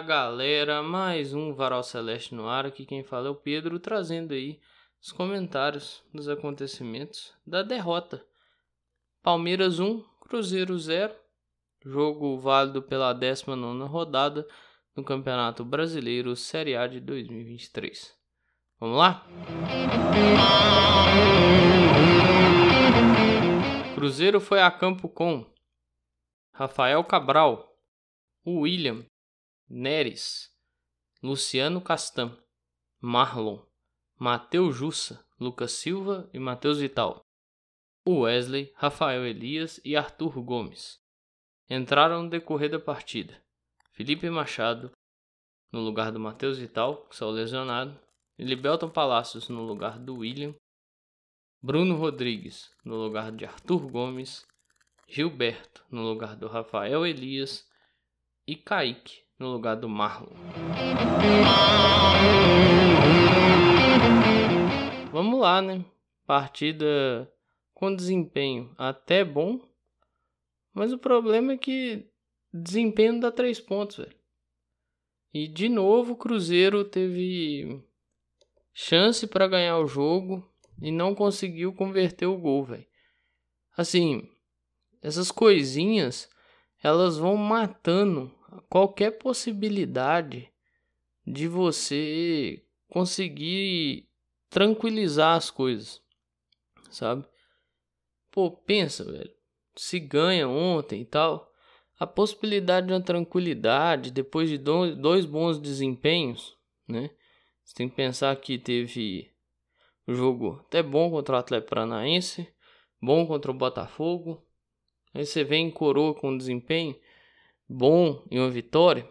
Galera, mais um Varal Celeste no ar. Aqui quem fala é o Pedro, trazendo aí os comentários dos acontecimentos da derrota. Palmeiras 1, Cruzeiro 0. Jogo válido pela 19 rodada no Campeonato Brasileiro Série A de 2023. Vamos lá? Cruzeiro foi a campo com Rafael Cabral, William, Neres, Luciano Castan, Marlon, Matheus Jussa, Lucas Silva e Matheus Vital. Wesley, Rafael Elias e Arthur Gomes. Entraram no decorrer da partida. Felipe Machado, no lugar do Matheus Vital, que saiu lesionado, Libelton Palacios no lugar do William, Bruno Rodrigues no lugar de Arthur Gomes Gilberto no lugar do Rafael Elias e Kaique no lugar do Marlon. Vamos lá, né? Partida com desempenho até bom, mas o problema é que desempenho dá três pontos, velho. E de novo o Cruzeiro teve chance para ganhar o jogo e não conseguiu converter o gol, velho. Assim, essas coisinhas, elas vão matando qualquer possibilidade de você conseguir tranquilizar as coisas, sabe? Pô, pensa, velho. Se ganha ontem e tal, a possibilidade de uma tranquilidade depois de dois bons desempenhos, né? Você tem que pensar que teve jogo até bom contra o Atlético Paranaense, bom contra o Botafogo, Aí você vem coroa com desempenho bom em uma vitória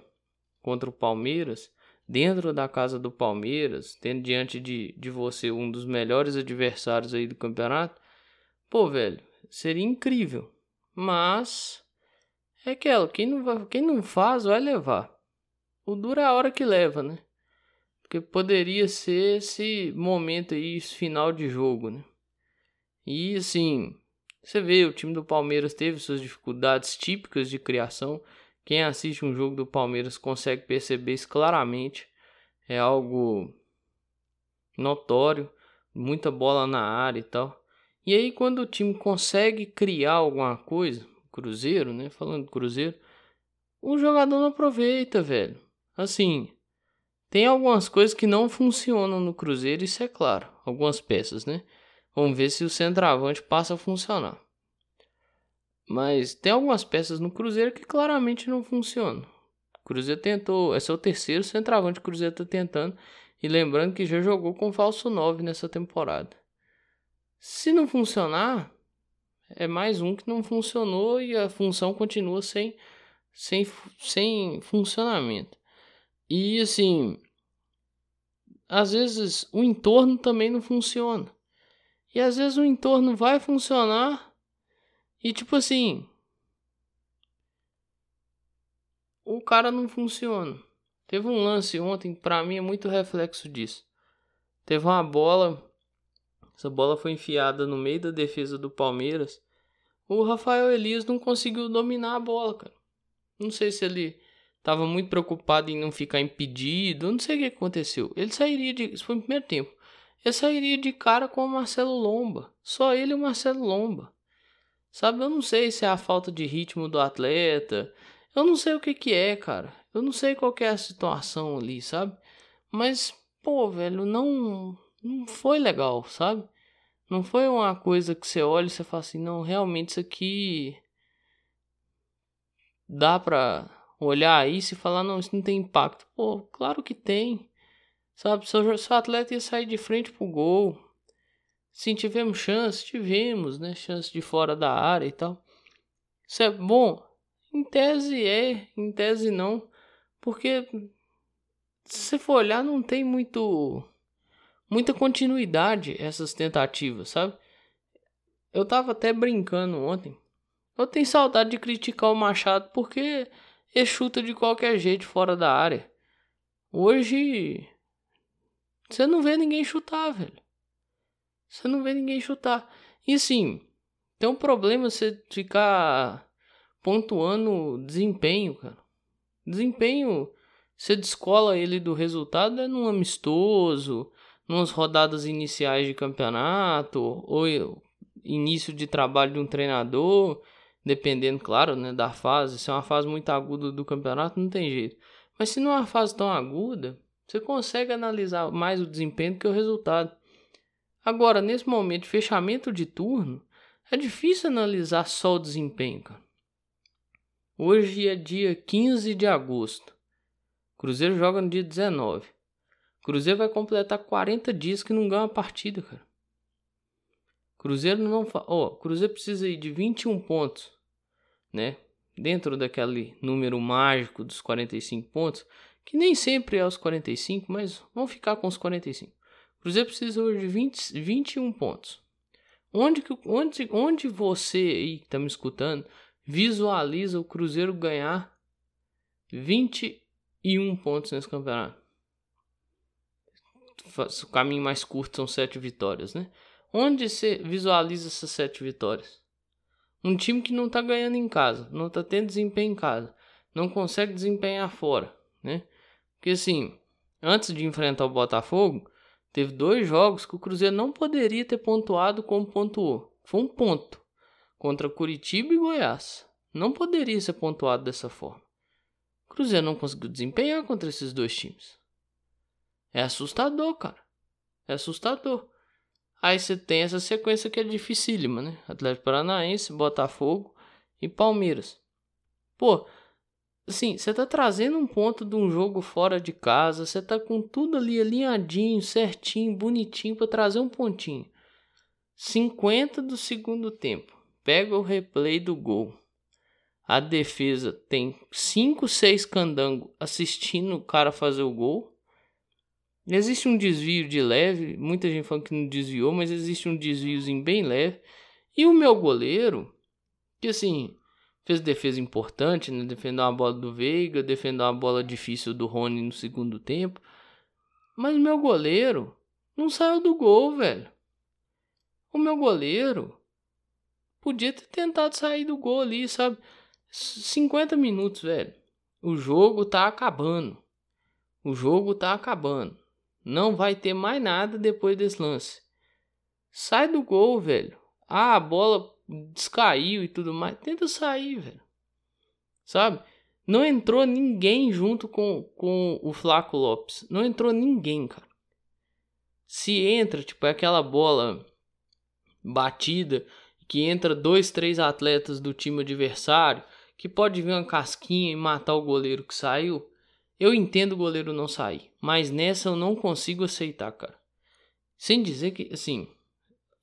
contra o Palmeiras, dentro da casa do Palmeiras, tendo diante de, de você um dos melhores adversários aí do campeonato. Pô, velho, seria incrível. Mas é aquela, quem não, vai, quem não faz vai levar. O duro é a hora que leva, né? Porque poderia ser esse momento aí, esse final de jogo, né? E assim, você vê, o time do Palmeiras teve suas dificuldades típicas de criação. Quem assiste um jogo do Palmeiras consegue perceber isso claramente. É algo notório, muita bola na área e tal. E aí quando o time consegue criar alguma coisa, Cruzeiro, né, falando do Cruzeiro, o jogador não aproveita, velho. Assim, tem algumas coisas que não funcionam no Cruzeiro, isso é claro, algumas peças, né? Vamos ver se o centroavante passa a funcionar. Mas tem algumas peças no Cruzeiro que claramente não funcionam. O Cruzeiro tentou, esse é o terceiro centroavante que o Cruzeiro está tentando. E lembrando que já jogou com falso 9 nessa temporada. Se não funcionar, é mais um que não funcionou e a função continua sem, sem, sem funcionamento. E assim, às vezes o entorno também não funciona. E às vezes o entorno vai funcionar e tipo assim. O cara não funciona. Teve um lance ontem, pra mim é muito reflexo disso. Teve uma bola. Essa bola foi enfiada no meio da defesa do Palmeiras. O Rafael Elias não conseguiu dominar a bola, cara. Não sei se ele estava muito preocupado em não ficar impedido. Não sei o que aconteceu. Ele sairia de. Isso foi no primeiro tempo eu sairia de cara com o Marcelo Lomba. Só ele e o Marcelo Lomba. Sabe, eu não sei se é a falta de ritmo do atleta. Eu não sei o que que é, cara. Eu não sei qual é a situação ali, sabe? Mas, pô, velho, não não foi legal, sabe? Não foi uma coisa que você olha e você fala assim, não, realmente isso aqui dá pra olhar isso e falar, não, isso não tem impacto. Pô, claro que tem. Sabe, seu, seu atleta ia sair de frente pro gol. Sim, tivemos chance, tivemos, né? Chance de fora da área e tal. Isso é bom? Em tese é, em tese não. Porque se você for olhar, não tem muito muita continuidade essas tentativas, sabe? Eu tava até brincando ontem. Eu tenho saudade de criticar o Machado porque ele chuta de qualquer jeito fora da área. Hoje você não vê ninguém chutar, velho. Você não vê ninguém chutar. E sim, tem um problema você ficar pontuando desempenho, cara. Desempenho, você descola ele do resultado é num amistoso, nas rodadas iniciais de campeonato, ou início de trabalho de um treinador, dependendo, claro, né, da fase. Se é uma fase muito aguda do campeonato, não tem jeito. Mas se não é uma fase tão aguda, você consegue analisar mais o desempenho do que o resultado. Agora, nesse momento de fechamento de turno, é difícil analisar só o desempenho, cara. Hoje é dia 15 de agosto. Cruzeiro joga no dia 19. Cruzeiro vai completar 40 dias que não ganha uma partida, cara. Cruzeiro não fa... oh, Cruzeiro precisa de 21 pontos, né? Dentro daquele número mágico dos 45 pontos, que nem sempre é os 45, mas vamos ficar com os 45. Cruzeiro precisa hoje de 20, 21 pontos. Onde, que, onde, onde você aí que está me escutando visualiza o Cruzeiro ganhar 21 pontos nesse campeonato? O caminho mais curto são 7 vitórias, né? Onde você visualiza essas 7 vitórias? Um time que não está ganhando em casa, não está tendo desempenho em casa, não consegue desempenhar fora, né? Porque assim, antes de enfrentar o Botafogo, teve dois jogos que o Cruzeiro não poderia ter pontuado como pontuou. Foi um ponto contra Curitiba e Goiás. Não poderia ser pontuado dessa forma. O Cruzeiro não conseguiu desempenhar contra esses dois times. É assustador, cara. É assustador. Aí você tem essa sequência que é dificílima, né? Atlético Paranaense, Botafogo e Palmeiras. Pô, assim, você tá trazendo um ponto de um jogo fora de casa, você tá com tudo ali alinhadinho, certinho, bonitinho para trazer um pontinho. 50 do segundo tempo. Pega o replay do gol. A defesa tem 5, 6 candango assistindo o cara fazer o gol. Existe um desvio de leve, muita gente falando que não desviou, mas existe um desviozinho bem leve. E o meu goleiro, que assim, fez defesa importante, né? Defendeu uma bola do Veiga, defendeu uma bola difícil do Rony no segundo tempo. Mas o meu goleiro não saiu do gol, velho. O meu goleiro podia ter tentado sair do gol ali, sabe? 50 minutos, velho. O jogo tá acabando. O jogo tá acabando. Não vai ter mais nada depois desse lance. Sai do gol, velho. Ah, a bola descaiu e tudo mais. Tenta sair, velho. Sabe? Não entrou ninguém junto com, com o Flaco Lopes. Não entrou ninguém, cara. Se entra, tipo, é aquela bola batida que entra dois, três atletas do time adversário que pode vir uma casquinha e matar o goleiro que saiu. Eu entendo o goleiro não sair, mas nessa eu não consigo aceitar, cara. Sem dizer que, assim,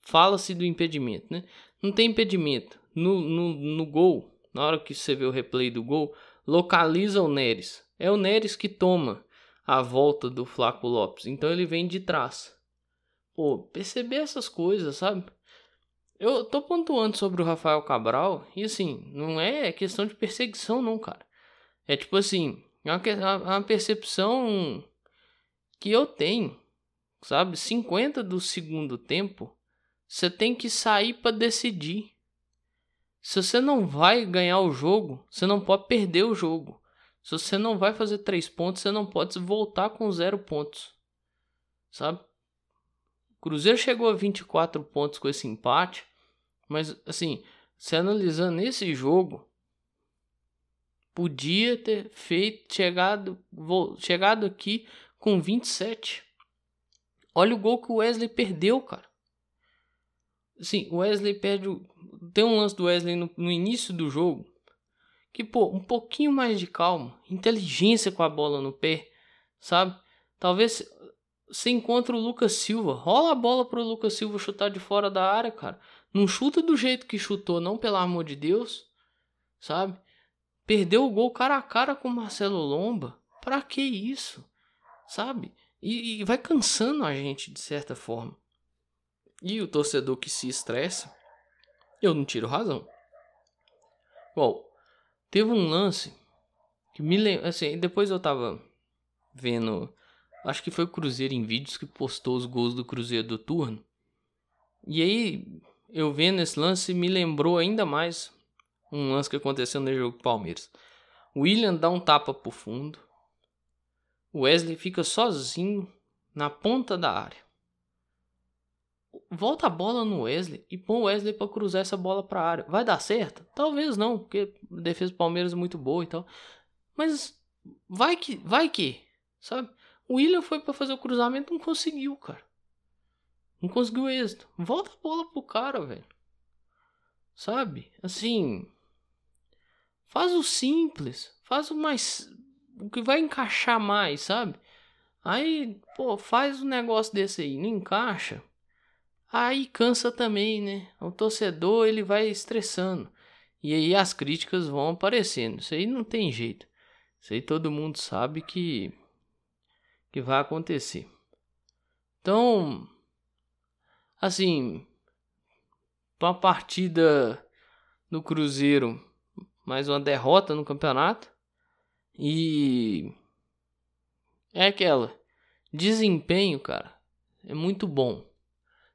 fala-se do impedimento, né? Não tem impedimento. No, no, no gol, na hora que você vê o replay do gol, localiza o Neres. É o Neres que toma a volta do Flaco Lopes. Então ele vem de trás. Pô, perceber essas coisas, sabe? Eu tô pontuando sobre o Rafael Cabral e assim, não é questão de perseguição, não, cara. É tipo assim, é uma, é uma percepção que eu tenho, sabe? 50 do segundo tempo, você tem que sair para decidir. Se você não vai ganhar o jogo, você não pode perder o jogo. Se você não vai fazer três pontos, você não pode voltar com zero pontos. Sabe? Cruzeiro chegou a 24 pontos com esse empate, mas assim, se analisando esse jogo, podia ter feito chegado, chegado aqui com 27. Olha o gol que o Wesley perdeu, cara. Sim, o Wesley perde. Tem um lance do Wesley no, no início do jogo. Que, pô, um pouquinho mais de calma, inteligência com a bola no pé, sabe? Talvez você encontra o Lucas Silva. Rola a bola pro Lucas Silva chutar de fora da área, cara. Não chuta do jeito que chutou, não, pelo amor de Deus. Sabe? Perdeu o gol cara a cara com o Marcelo Lomba. Pra que isso? Sabe? E, e vai cansando a gente de certa forma. E o torcedor que se estressa, eu não tiro razão. Bom, teve um lance que me lembra. Assim, depois eu tava vendo Acho que foi o Cruzeiro em vídeos que postou os gols do Cruzeiro do turno. E aí, eu vendo esse lance, me lembrou ainda mais um lance que aconteceu no jogo do Palmeiras. O William dá um tapa pro fundo. O Wesley fica sozinho na ponta da área. Volta a bola no Wesley e põe o Wesley para cruzar essa bola para a área. Vai dar certo? Talvez não, porque a defesa do Palmeiras é muito boa e tal. Mas vai que, vai que, sabe? O William foi para fazer o cruzamento, não conseguiu, cara. Não conseguiu êxito. Volta a bola pro cara, velho. Sabe? Assim, faz o simples, faz o mais o que vai encaixar mais, sabe? Aí, pô, faz um negócio desse aí, não encaixa. Aí cansa também, né? O torcedor ele vai estressando. E aí as críticas vão aparecendo. Isso aí não tem jeito. Isso aí todo mundo sabe que que vai acontecer. Então, assim, uma partida no Cruzeiro, mais uma derrota no campeonato. E é aquela desempenho, cara, é muito bom.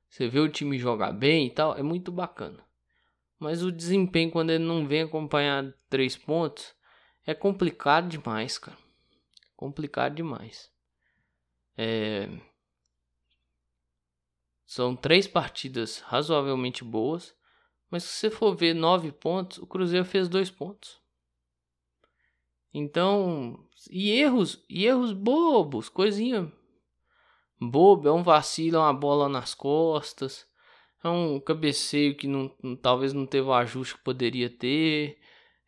Você vê o time jogar bem e tal, é muito bacana. Mas o desempenho quando ele não vem acompanhar três pontos é complicado demais, cara. Complicado demais. É... São três partidas razoavelmente boas, mas se você for ver nove pontos, o Cruzeiro fez dois pontos. Então, e erros, e erros bobos, coisinha bobo, é um vacilo, é uma bola nas costas, é um cabeceio que não, talvez não teve o ajuste que poderia ter,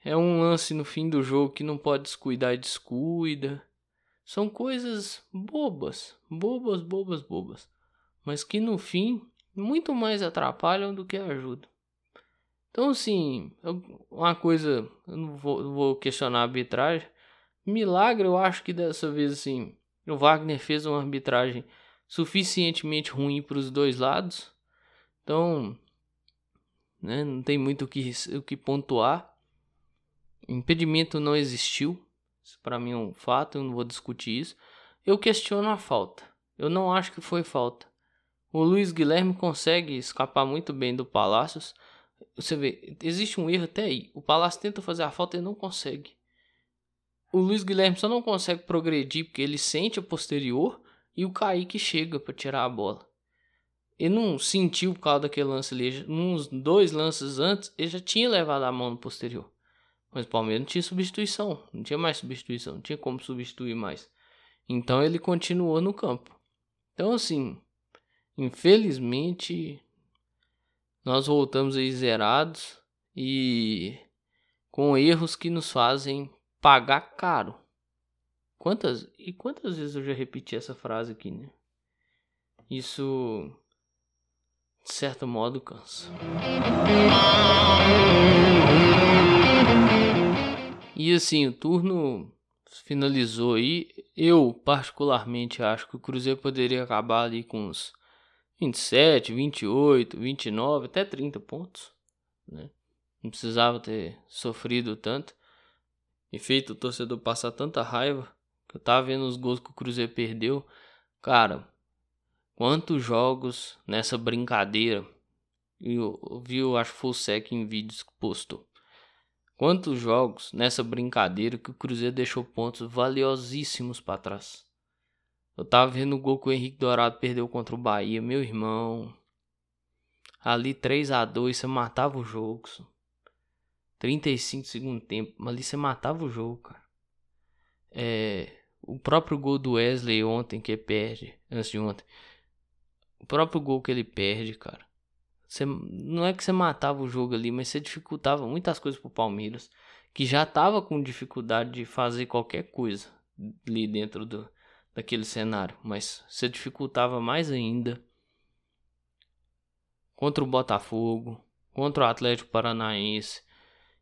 é um lance no fim do jogo que não pode descuidar e descuida. São coisas bobas, bobas, bobas, bobas, mas que no fim muito mais atrapalham do que ajudam. Então, assim, uma coisa, eu não vou, vou questionar a arbitragem. Milagre, eu acho que dessa vez, assim, o Wagner fez uma arbitragem suficientemente ruim para os dois lados. Então, né, não tem muito o que, o que pontuar. Impedimento não existiu. Isso para mim é um fato, eu não vou discutir isso. Eu questiono a falta. Eu não acho que foi falta. O Luiz Guilherme consegue escapar muito bem do Palácios. Você vê, existe um erro até aí. O Palácio tenta fazer a falta e não consegue. O Luiz Guilherme só não consegue progredir porque ele sente a posterior e o Kaique chega para tirar a bola. Ele não sentiu por causa daquele lance ali. Uns dois lances antes, ele já tinha levado a mão no posterior. Mas o Palmeiras não tinha substituição. Não tinha mais substituição. Não tinha como substituir mais. Então ele continuou no campo. Então, assim, infelizmente, nós voltamos aí zerados e com erros que nos fazem pagar caro. Quantas e quantas vezes eu já repeti essa frase aqui, né? Isso de certo modo cansa. E assim, o turno finalizou aí. Eu particularmente acho que o Cruzeiro poderia acabar ali com uns 27, 28, 29, até 30 pontos, né? Não precisava ter sofrido tanto e feito o torcedor passar tanta raiva. Eu tava vendo os gols que o Cruzeiro perdeu. Cara, quantos jogos nessa brincadeira. Eu vi, eu acho que foi o Sec em vídeos que postou. Quantos jogos nessa brincadeira que o Cruzeiro deixou pontos valiosíssimos para trás. Eu tava vendo o gol que o Henrique Dourado perdeu contra o Bahia, meu irmão. Ali 3 a 2 você matava o jogo. 35 segundo tempo, ali você matava o jogo, cara. É, o próprio gol do Wesley ontem que perde, antes de ontem. O próprio gol que ele perde, cara. Você, não é que você matava o jogo ali, mas você dificultava muitas coisas pro Palmeiras, que já tava com dificuldade de fazer qualquer coisa ali dentro do, daquele cenário, mas você dificultava mais ainda contra o Botafogo, contra o Atlético Paranaense.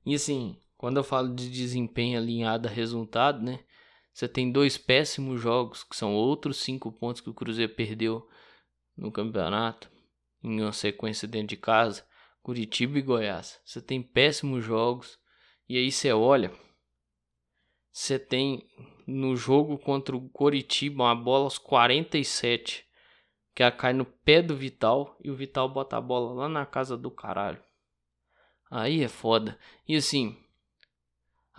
E assim, quando eu falo de desempenho alinhado a resultado, né? Você tem dois péssimos jogos, que são outros cinco pontos que o Cruzeiro perdeu no campeonato, em uma sequência dentro de casa, Curitiba e Goiás. Você tem péssimos jogos, e aí você olha, você tem no jogo contra o Coritiba uma bola aos 47, que ela cai no pé do Vital, e o Vital bota a bola lá na casa do caralho. Aí é foda. E assim,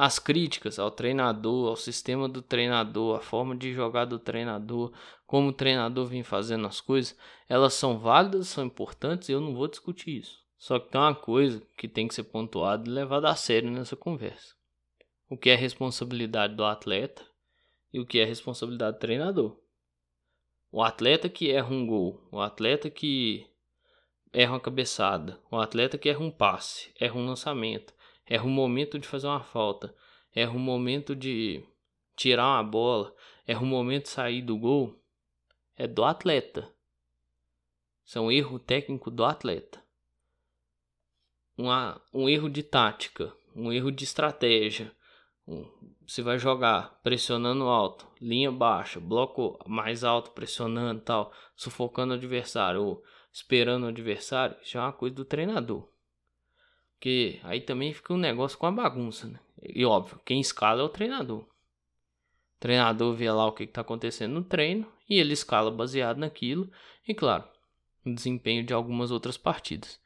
as críticas ao treinador, ao sistema do treinador, a forma de jogar do treinador, como o treinador vem fazendo as coisas, elas são válidas, são importantes e eu não vou discutir isso. Só que tem uma coisa que tem que ser pontuada e levada a sério nessa conversa. O que é responsabilidade do atleta e o que é responsabilidade do treinador. O atleta que erra um gol, o atleta que erra uma cabeçada, o atleta que erra um passe, erra um lançamento, erra um momento de fazer uma falta, erra um momento de tirar uma bola, erra um momento de sair do gol, é do atleta. Isso é um erro técnico do atleta. Uma, um erro de tática, um erro de estratégia. Você vai jogar pressionando alto, linha baixa, bloco mais alto pressionando tal, sufocando o adversário ou esperando o adversário, já é uma coisa do treinador. Porque aí também fica um negócio com a bagunça, né? E óbvio, quem escala é o treinador. O treinador vê lá o que está acontecendo no treino e ele escala baseado naquilo. E claro, o desempenho de algumas outras partidas.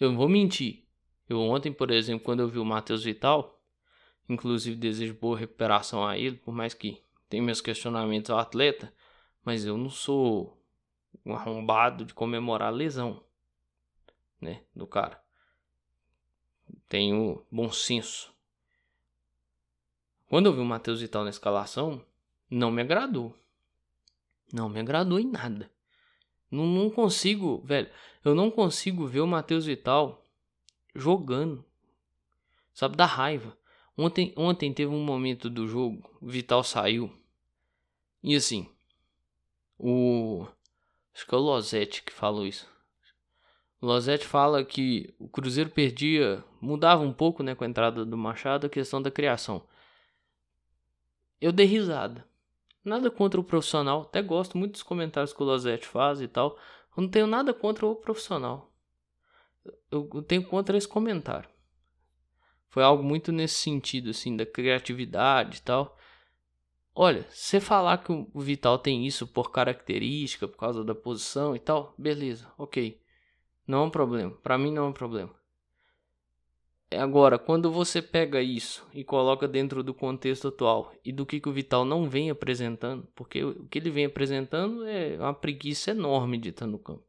Eu não vou mentir. Eu ontem, por exemplo, quando eu vi o Matheus Vital, inclusive desejo boa recuperação a ele, por mais que tenha meus questionamentos ao atleta, mas eu não sou um arrombado de comemorar a lesão, né, do cara tenho bom senso. Quando eu vi o Matheus Vital na escalação, não me agradou. Não me agradou em nada. Não, não consigo, velho. Eu não consigo ver o Matheus Vital jogando. Sabe, da raiva. Ontem, ontem teve um momento do jogo, o Vital saiu. E assim, o. Acho que é o Losetti que falou isso. Losetti fala que o Cruzeiro perdia, mudava um pouco né, com a entrada do Machado a questão da criação. Eu dei risada. Nada contra o profissional, até gosto muito dos comentários que o Losetti faz e tal. Eu não tenho nada contra o profissional. Eu tenho contra esse comentário. Foi algo muito nesse sentido, assim, da criatividade e tal. Olha, você falar que o Vital tem isso por característica, por causa da posição e tal, beleza, ok. Não é um problema. Para mim não é um problema. É agora, quando você pega isso e coloca dentro do contexto atual e do que, que o Vital não vem apresentando, porque o que ele vem apresentando é uma preguiça enorme de estar no campo.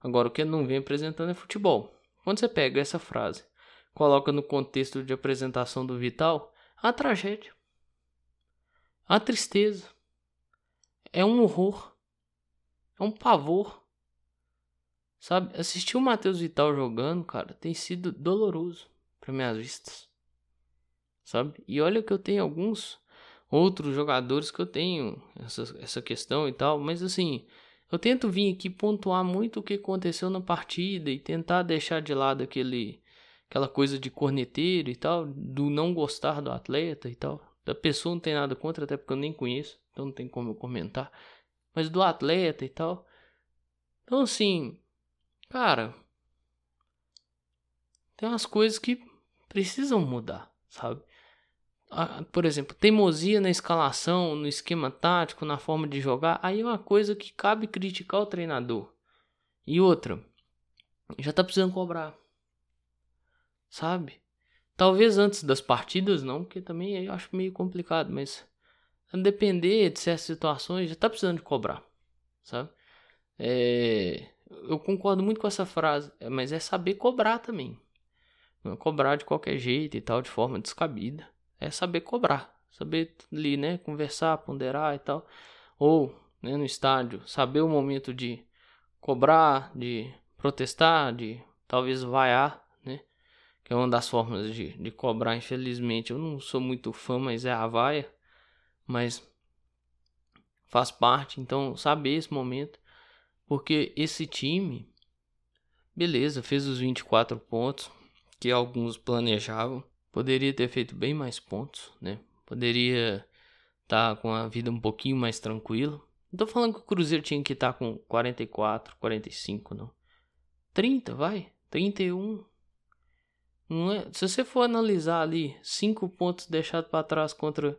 Agora, o que ele não vem apresentando é futebol. Quando você pega essa frase, coloca no contexto de apresentação do Vital, a tragédia, a tristeza, é um horror, é um pavor. Sabe, assistir o Matheus Vital jogando, cara, tem sido doloroso para minhas vistas. Sabe? E olha que eu tenho alguns outros jogadores que eu tenho essa, essa questão e tal, mas assim, eu tento vir aqui pontuar muito o que aconteceu na partida e tentar deixar de lado aquele aquela coisa de corneteiro e tal, do não gostar do atleta e tal. Da pessoa não tem nada contra, até porque eu nem conheço, então não tem como eu comentar. Mas do atleta e tal. Então assim, Cara, tem umas coisas que precisam mudar, sabe? Por exemplo, teimosia na escalação, no esquema tático, na forma de jogar, aí é uma coisa que cabe criticar o treinador. E outra, já tá precisando cobrar. Sabe? Talvez antes das partidas não, porque também eu acho meio complicado, mas a depender de certas situações já tá precisando de cobrar, sabe? É, eu concordo muito com essa frase, mas é saber cobrar também. Não é cobrar de qualquer jeito e tal, de forma descabida. É saber cobrar. Saber ali, né? Conversar, ponderar e tal. Ou, né, no estádio, saber o momento de cobrar, de protestar, de talvez vaiar, né? Que é uma das formas de, de cobrar, infelizmente. Eu não sou muito fã, mas é a vaia. Mas faz parte. Então, saber esse momento porque esse time, beleza, fez os 24 pontos que alguns planejavam. Poderia ter feito bem mais pontos, né? Poderia estar tá com a vida um pouquinho mais tranquila. Não tô falando que o Cruzeiro tinha que estar tá com 44, 45, não. 30, vai. 31. Não é, se você for analisar ali, 5 pontos deixados para trás contra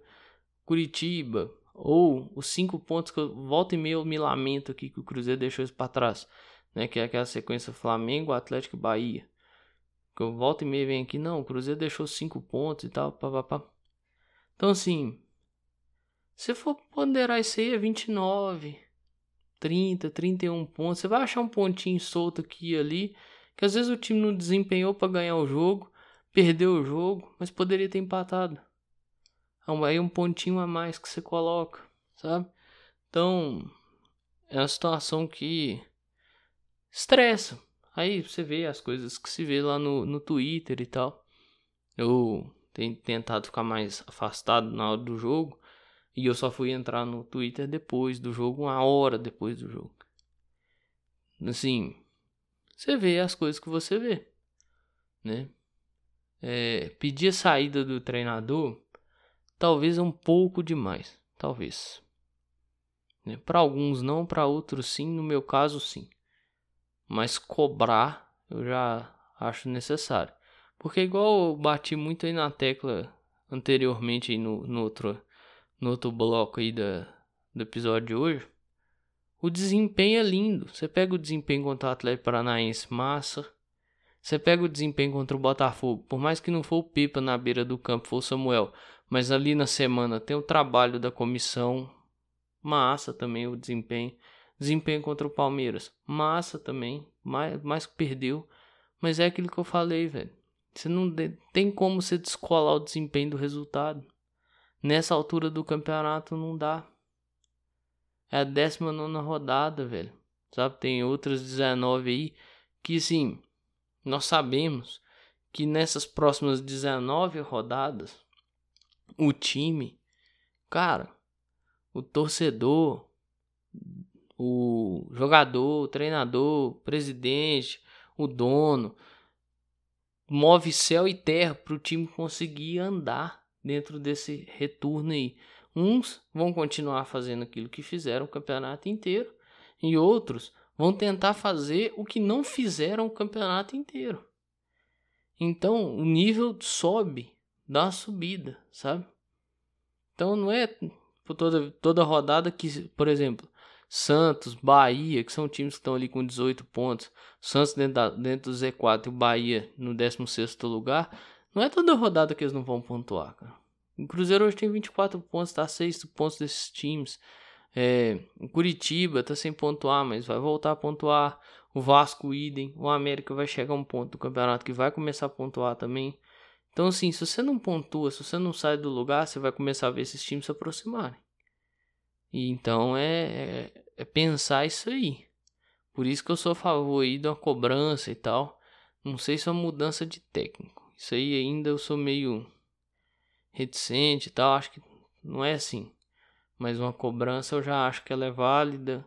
Curitiba, ou os cinco pontos que eu volta e meio eu me lamento aqui que o Cruzeiro deixou isso para trás, né? Que é aquela sequência Flamengo, Atlético e Bahia. Que eu volto e meia vem aqui, não, o Cruzeiro deixou 5 pontos e tal, papapá. Então assim, se for ponderar isso aí é 29, 30, 31 pontos, você vai achar um pontinho solto aqui e ali, que às vezes o time não desempenhou para ganhar o jogo, perdeu o jogo, mas poderia ter empatado. Aí um pontinho a mais que você coloca, sabe? Então, é uma situação que estressa. Aí você vê as coisas que se vê lá no, no Twitter e tal. Eu tenho tentado ficar mais afastado na hora do jogo. E eu só fui entrar no Twitter depois do jogo, uma hora depois do jogo. Assim, você vê as coisas que você vê, né? É, pedir a saída do treinador, talvez um pouco demais, talvez. Né? Para alguns não, para outros sim, no meu caso sim. Mas cobrar eu já acho necessário. Porque igual eu bati muito aí na tecla anteriormente aí no, no, outro, no outro bloco aí da, do episódio de hoje. O desempenho é lindo. Você pega o desempenho contra o Atlético Paranaense, massa. Você pega o desempenho contra o Botafogo, por mais que não for o Pipa na beira do campo, for o Samuel, mas ali na semana tem o trabalho da comissão, massa também o desempenho. Desempenho contra o Palmeiras, massa também, mais, que perdeu. Mas é aquilo que eu falei, velho. Você não tem como você descolar o desempenho do resultado. Nessa altura do campeonato não dá. É a 19 rodada, velho. Sabe? Tem outras 19 aí que, sim, nós sabemos que nessas próximas 19 rodadas, o time, cara, o torcedor, o jogador, o treinador, o presidente, o dono, move céu e terra para o time conseguir andar dentro desse retorno aí. Uns vão continuar fazendo aquilo que fizeram o campeonato inteiro e outros vão tentar fazer o que não fizeram o campeonato inteiro. Então o nível sobe, dá uma subida, sabe? Então não é por toda, toda rodada que, por exemplo, Santos, Bahia, que são times que estão ali com 18 pontos, Santos dentro, da, dentro do Z4 e o Bahia no 16 lugar, não é toda rodada que eles não vão pontuar, cara. O Cruzeiro hoje tem 24 pontos, está a 6 pontos desses times. É, Curitiba está sem pontuar, mas vai voltar a pontuar. O Vasco, idem. O América vai chegar a um ponto do campeonato que vai começar a pontuar também. Então, assim, se você não pontua, se você não sai do lugar, você vai começar a ver esses times se aproximarem. E então é, é, é pensar isso aí. Por isso que eu sou a favor aí de uma cobrança e tal. Não sei se é uma mudança de técnico. Isso aí ainda eu sou meio reticente e tal. Acho que não é assim. Mas uma cobrança eu já acho que ela é válida.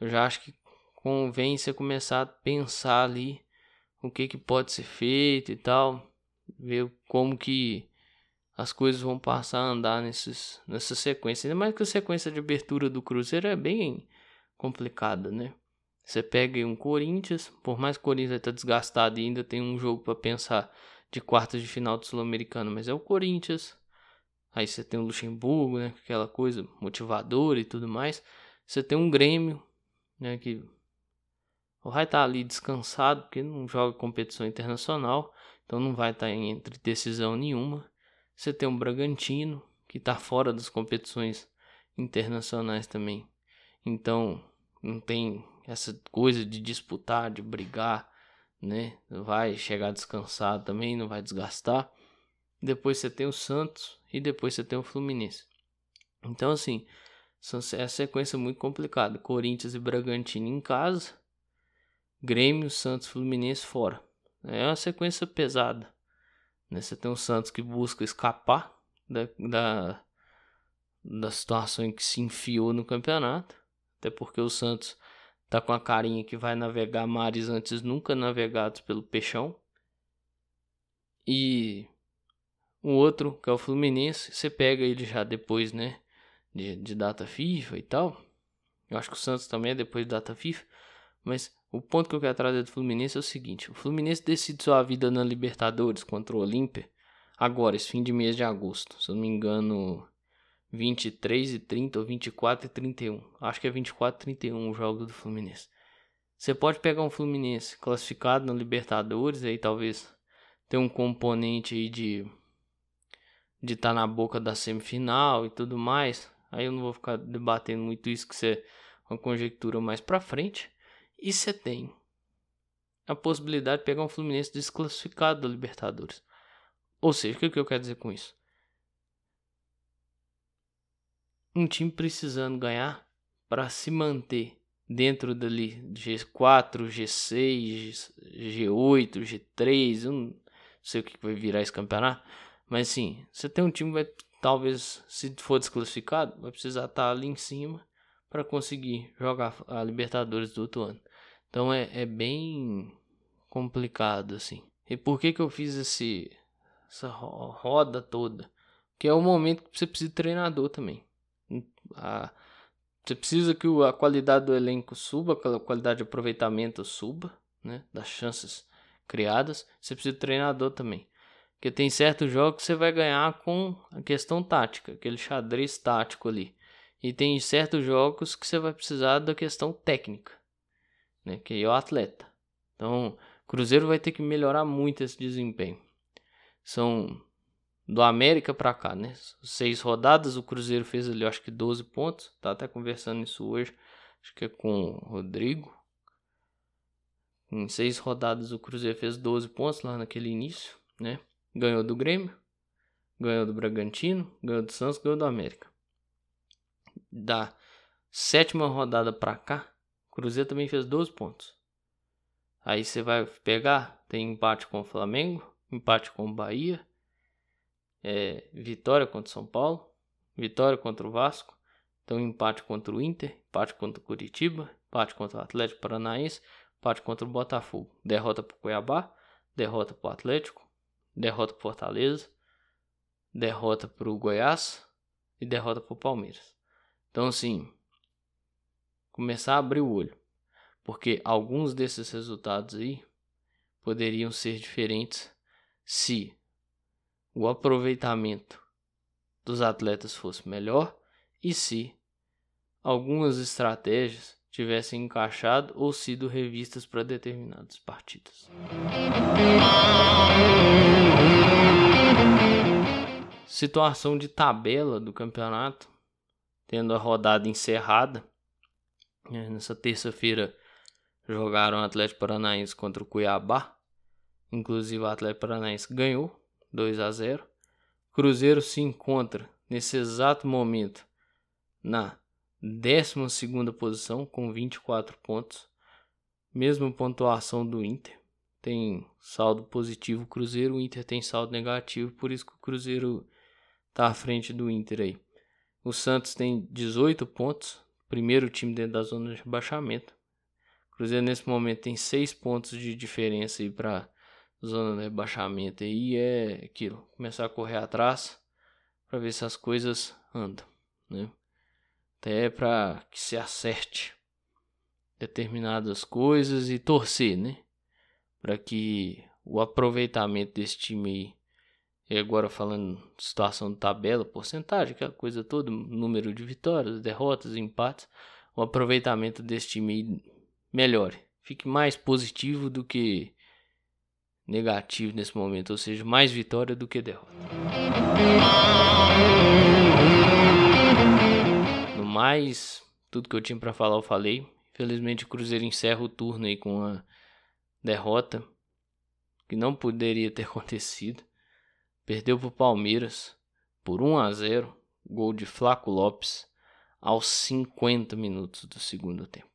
Eu já acho que convém você começar a pensar ali o que, que pode ser feito e tal. Ver como que as coisas vão passar a andar nesses, nessa sequência. Ainda mais que a sequência de abertura do Cruzeiro é bem complicada, né? Você pega um Corinthians, por mais que o Corinthians está desgastado e ainda tem um jogo para pensar de quartas de final do Sul-Americano, mas é o Corinthians. Aí você tem o Luxemburgo, né? Aquela coisa motivadora e tudo mais. Você tem um Grêmio, né? Que vai estar tá ali descansado, porque não joga competição internacional, então não vai estar tá entre decisão nenhuma. Você tem um Bragantino, que está fora das competições internacionais também. Então, não tem essa coisa de disputar, de brigar, né? Vai chegar descansado também, não vai desgastar. Depois você tem o Santos e depois você tem o Fluminense. Então, assim, é a sequência muito complicada. Corinthians e Bragantino em casa, Grêmio, Santos, Fluminense fora. É uma sequência pesada. Né? Você tem o Santos que busca escapar da, da, da situação em que se enfiou no campeonato. Até porque o Santos tá com a carinha que vai navegar mares antes nunca navegados pelo Peixão. E o outro, que é o Fluminense, você pega ele já depois, né? De, de data FIFA e tal. Eu acho que o Santos também é depois de data FIFA. Mas o ponto que eu quero trazer do Fluminense é o seguinte: o Fluminense decide sua vida na Libertadores contra o Olímpia agora, esse fim de mês de agosto. Se eu não me engano, 23 e 30 ou 24 e 31. Acho que é 24 e 31 o jogo do Fluminense. Você pode pegar um Fluminense classificado na Libertadores, aí talvez tem um componente aí de de estar tá na boca da semifinal e tudo mais. Aí eu não vou ficar debatendo muito isso, que isso é uma conjectura mais pra frente. E você tem a possibilidade de pegar um Fluminense desclassificado da Libertadores. Ou seja, o que, que eu quero dizer com isso? Um time precisando ganhar para se manter dentro dali G4, G6, G8, G3, eu não sei o que vai virar esse campeonato, mas sim, você tem um time que vai talvez se for desclassificado, vai precisar estar ali em cima para conseguir jogar a Libertadores do outro ano. Então é, é bem complicado assim. E por que que eu fiz esse essa roda toda? Que é o momento que você precisa de treinador também. A, você precisa que a qualidade do elenco suba, a qualidade de aproveitamento suba, né? Das chances criadas. Você precisa de treinador também. Porque tem certos jogos que você vai ganhar com a questão tática, aquele xadrez tático ali. E tem certos jogos que você vai precisar da questão técnica, né? Que é o atleta. Então, o Cruzeiro vai ter que melhorar muito esse desempenho. São do América para cá, né? Seis rodadas, o Cruzeiro fez ali, acho que 12 pontos. Tá até conversando isso hoje, acho que é com o Rodrigo. Em seis rodadas, o Cruzeiro fez 12 pontos lá naquele início, né? Ganhou do Grêmio, ganhou do Bragantino, ganhou do Santos, ganhou do América. Da sétima rodada para cá, Cruzeiro também fez 12 pontos. Aí você vai pegar, tem empate com o Flamengo, empate com o Bahia, é, vitória contra o São Paulo, vitória contra o Vasco, então empate contra o Inter, empate contra o Curitiba, empate contra o Atlético Paranaense, empate contra o Botafogo, derrota para o Cuiabá, derrota para o Atlético, derrota para Fortaleza, derrota para o Goiás e derrota para o Palmeiras. Então assim, começar a abrir o olho. Porque alguns desses resultados aí poderiam ser diferentes se o aproveitamento dos atletas fosse melhor e se algumas estratégias tivessem encaixado ou sido revistas para determinadas partidas. Situação de tabela do campeonato, tendo a rodada encerrada. Né, nessa terça-feira jogaram o Atlético Paranaense contra o Cuiabá. Inclusive o Atlético Paranaense ganhou 2 a 0. Cruzeiro se encontra nesse exato momento na 12 posição com 24 pontos. Mesma pontuação do Inter. Tem saldo positivo Cruzeiro, o Inter tem saldo negativo, por isso que o Cruzeiro está à frente do Inter aí. O Santos tem 18 pontos, primeiro time dentro da zona de rebaixamento. Cruzeiro nesse momento tem seis pontos de diferença aí para zona de rebaixamento aí é aquilo, começar a correr atrás para ver se as coisas andam, né? Até para que se acerte determinadas coisas e torcer, né? Para que o aproveitamento desse time aí e agora falando situação de tabela, porcentagem, aquela coisa toda, número de vitórias, derrotas, empates, o aproveitamento desse time aí melhore, fique mais positivo do que negativo nesse momento, ou seja, mais vitória do que derrota. No mais, tudo que eu tinha para falar eu falei. Infelizmente o Cruzeiro encerra o turno aí com uma derrota que não poderia ter acontecido. Perdeu para o Palmeiras por 1 a 0, gol de Flaco Lopes aos 50 minutos do segundo tempo.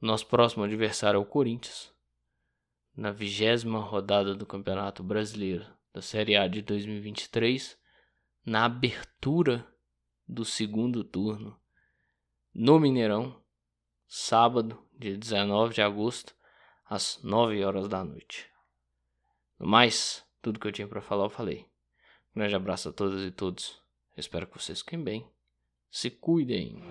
Nosso próximo adversário é o Corinthians, na vigésima rodada do Campeonato Brasileiro da Série A de 2023, na abertura do segundo turno, no Mineirão, sábado, dia 19 de agosto, às 9 horas da noite. No mais, tudo que eu tinha para falar eu falei. Um grande abraço a todas e todos. Espero que vocês fiquem bem. Se cuidem.